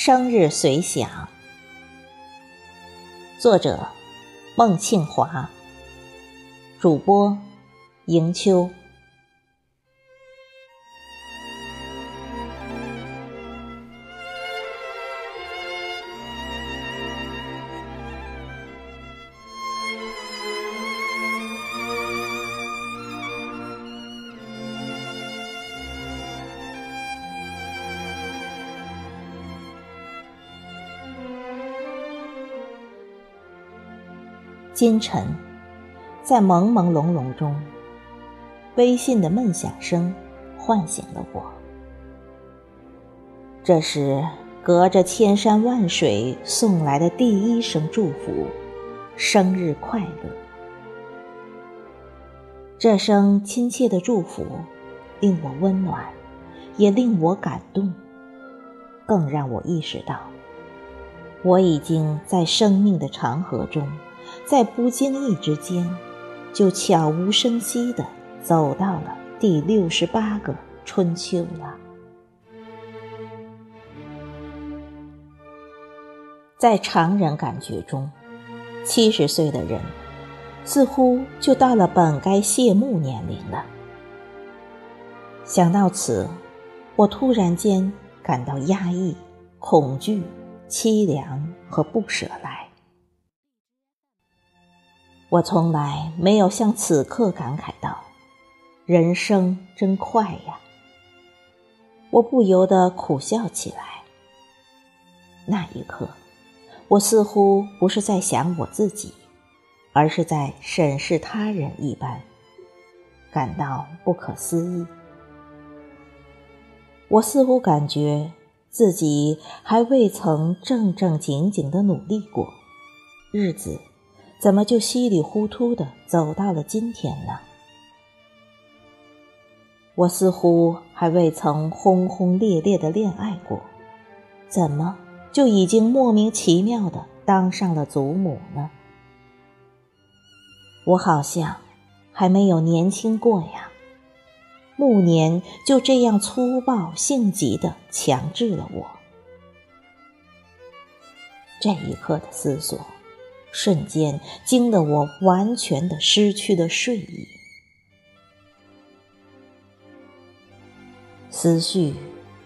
生日随想，作者：孟庆华，主播：迎秋。今晨，在朦朦胧胧中，微信的闷响声唤醒了我。这是隔着千山万水送来的第一声祝福：“生日快乐！”这声亲切的祝福令我温暖，也令我感动，更让我意识到，我已经在生命的长河中。在不经意之间，就悄无声息地走到了第六十八个春秋了。在常人感觉中，七十岁的人似乎就到了本该谢幕年龄了。想到此，我突然间感到压抑、恐惧、凄凉和不舍来。我从来没有像此刻感慨到，人生真快呀！我不由得苦笑起来。那一刻，我似乎不是在想我自己，而是在审视他人一般，感到不可思议。我似乎感觉自己还未曾正正经经的努力过，日子。怎么就稀里糊涂的走到了今天呢？我似乎还未曾轰轰烈烈的恋爱过，怎么就已经莫名其妙的当上了祖母呢？我好像还没有年轻过呀，暮年就这样粗暴性急的强制了我。这一刻的思索。瞬间惊得我完全的失去了睡意，思绪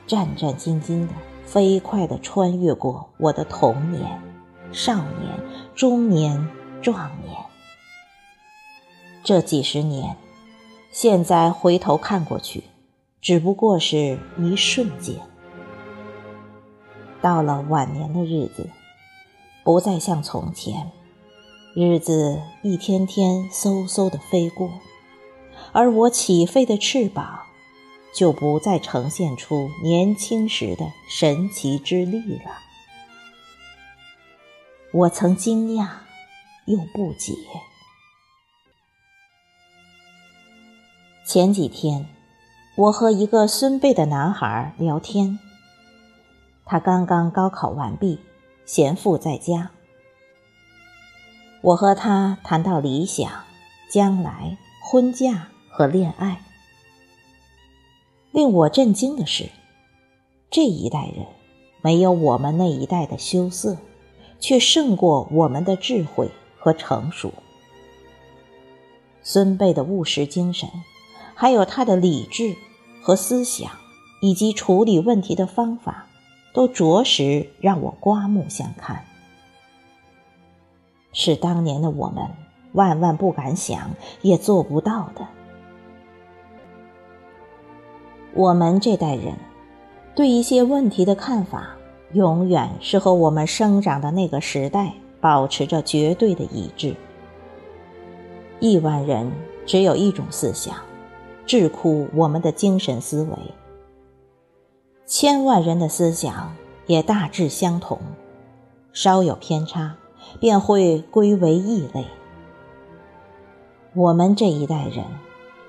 战战兢兢的飞快的穿越过我的童年、少年、中年、壮年。这几十年，现在回头看过去，只不过是一瞬间。到了晚年的日子。不再像从前，日子一天天嗖嗖的飞过，而我起飞的翅膀就不再呈现出年轻时的神奇之力了。我曾惊讶，又不解。前几天，我和一个孙辈的男孩聊天，他刚刚高考完毕。闲赋在家，我和他谈到理想、将来、婚嫁和恋爱。令我震惊的是，这一代人没有我们那一代的羞涩，却胜过我们的智慧和成熟。孙辈的务实精神，还有他的理智和思想，以及处理问题的方法。都着实让我刮目相看，是当年的我们万万不敢想也做不到的。我们这代人对一些问题的看法，永远是和我们生长的那个时代保持着绝对的一致。亿万人只有一种思想，智库我们的精神思维。千万人的思想也大致相同，稍有偏差，便会归为异类。我们这一代人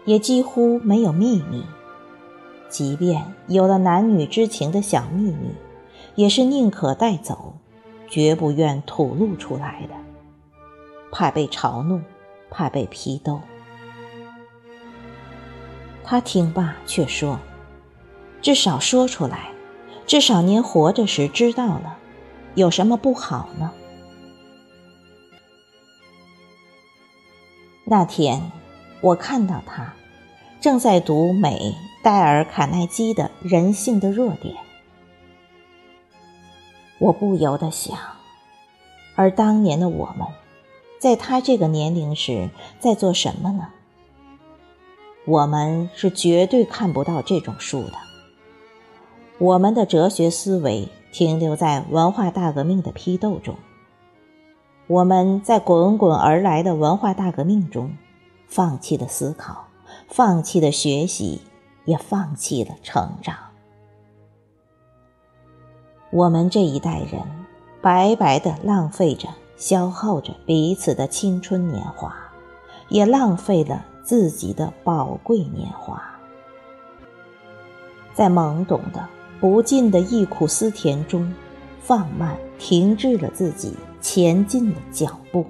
也几乎没有秘密，即便有了男女之情的小秘密，也是宁可带走，绝不愿吐露出来的，怕被嘲弄，怕被批斗。他听罢却说。至少说出来，至少您活着时知道了，有什么不好呢？那天，我看到他正在读美戴尔·卡耐基的《人性的弱点》，我不由得想，而当年的我们，在他这个年龄时在做什么呢？我们是绝对看不到这种书的。我们的哲学思维停留在文化大革命的批斗中。我们在滚滚而来的文化大革命中，放弃了思考，放弃了学习，也放弃了成长。我们这一代人白白的浪费着、消耗着彼此的青春年华，也浪费了自己的宝贵年华，在懵懂的。不尽的忆苦思甜中，放慢、停滞了自己前进的脚步。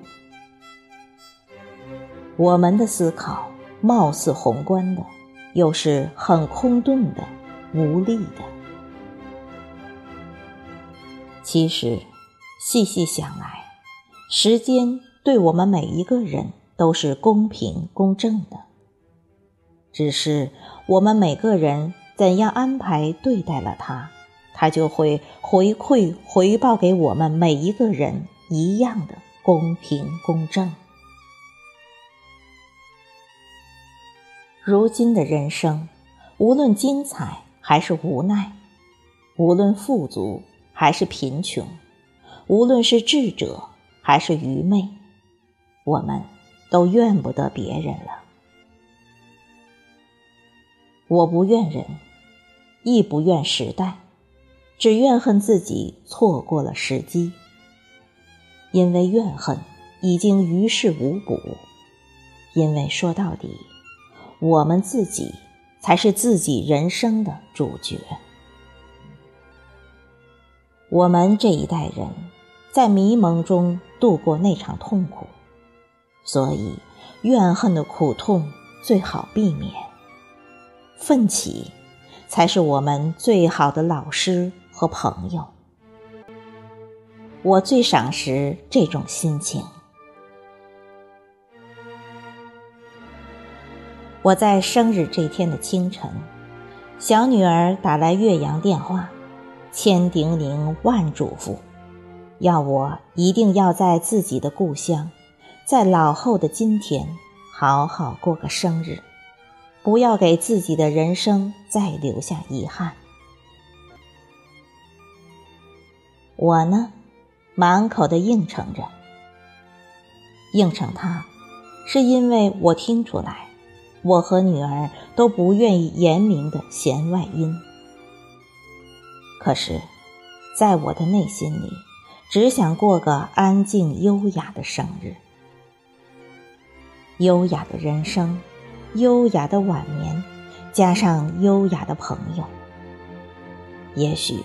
我们的思考貌似宏观的，又是很空洞的、无力的。其实，细细想来，时间对我们每一个人都是公平公正的，只是我们每个人。怎样安排对待了他，他就会回馈回报给我们每一个人一样的公平公正。如今的人生，无论精彩还是无奈，无论富足还是贫穷，无论是智者还是愚昧，我们都怨不得别人了。我不怨人，亦不怨时代，只怨恨自己错过了时机。因为怨恨已经于事无补，因为说到底，我们自己才是自己人生的主角。我们这一代人在迷蒙中度过那场痛苦，所以怨恨的苦痛最好避免。奋起，才是我们最好的老师和朋友。我最赏识这种心情。我在生日这天的清晨，小女儿打来岳阳电话，千叮咛万嘱咐，要我一定要在自己的故乡，在老后的今天，好好过个生日。不要给自己的人生再留下遗憾。我呢，满口的应承着。应承他，是因为我听出来，我和女儿都不愿意言明的弦外音。可是，在我的内心里，只想过个安静优雅的生日。优雅的人生。优雅的晚年，加上优雅的朋友，也许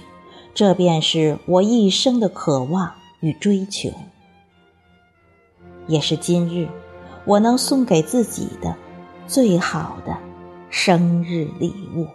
这便是我一生的渴望与追求，也是今日我能送给自己的最好的生日礼物。